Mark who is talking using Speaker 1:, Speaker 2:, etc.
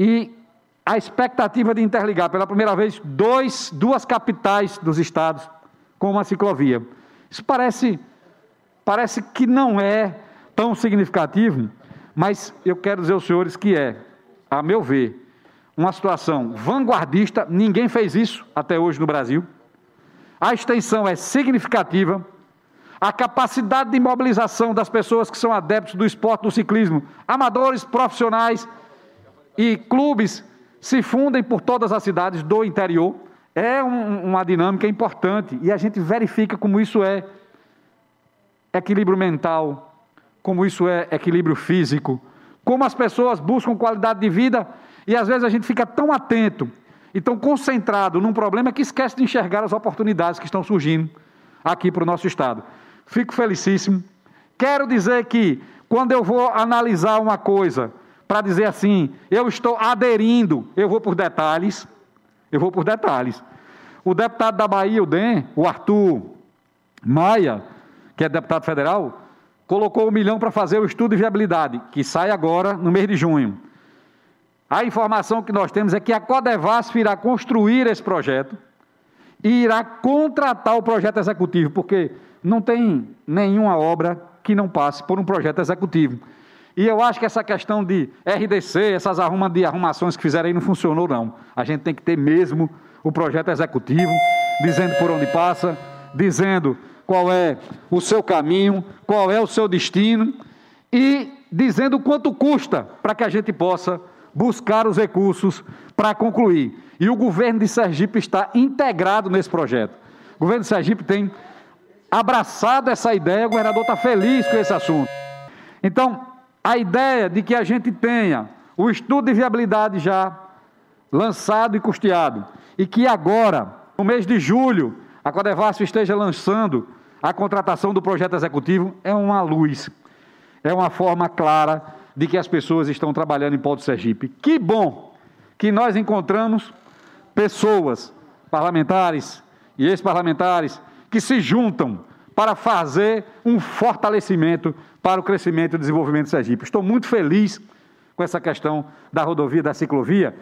Speaker 1: e a expectativa de interligar pela primeira vez dois, duas capitais dos estados com uma ciclovia. Isso parece, parece que não é tão significativo, mas eu quero dizer aos senhores que é, a meu ver, uma situação vanguardista, ninguém fez isso até hoje no Brasil. A extensão é significativa. A capacidade de mobilização das pessoas que são adeptos do esporte do ciclismo, amadores, profissionais e clubes se fundem por todas as cidades do interior. É um, uma dinâmica importante e a gente verifica como isso é equilíbrio mental, como isso é equilíbrio físico, como as pessoas buscam qualidade de vida e às vezes a gente fica tão atento e tão concentrado num problema que esquece de enxergar as oportunidades que estão surgindo aqui para o nosso Estado. Fico felicíssimo. Quero dizer que, quando eu vou analisar uma coisa, para dizer assim, eu estou aderindo, eu vou por detalhes, eu vou por detalhes. O deputado da Bahia, o DEM, o Arthur Maia, que é deputado federal, colocou um milhão para fazer o estudo de viabilidade, que sai agora no mês de junho. A informação que nós temos é que a Codevasf irá construir esse projeto e irá contratar o projeto executivo, porque não tem nenhuma obra que não passe por um projeto executivo. E eu acho que essa questão de RDC, essas arruma de arrumações que fizeram aí não funcionou, não. A gente tem que ter mesmo o projeto executivo, dizendo por onde passa, dizendo qual é o seu caminho, qual é o seu destino e dizendo quanto custa para que a gente possa buscar os recursos para concluir. E o governo de Sergipe está integrado nesse projeto. O governo de Sergipe tem abraçado essa ideia, o governador está feliz com esse assunto. Então, a ideia de que a gente tenha o estudo de viabilidade já lançado e custeado, e que agora, no mês de julho, a Codevasf esteja lançando a contratação do projeto executivo, é uma luz, é uma forma clara de que as pessoas estão trabalhando em do Sergipe. Que bom que nós encontramos pessoas, parlamentares e ex-parlamentares, que se juntam para fazer um fortalecimento para o crescimento e desenvolvimento de Sergipe. Estou muito feliz com essa questão da rodovia, da ciclovia,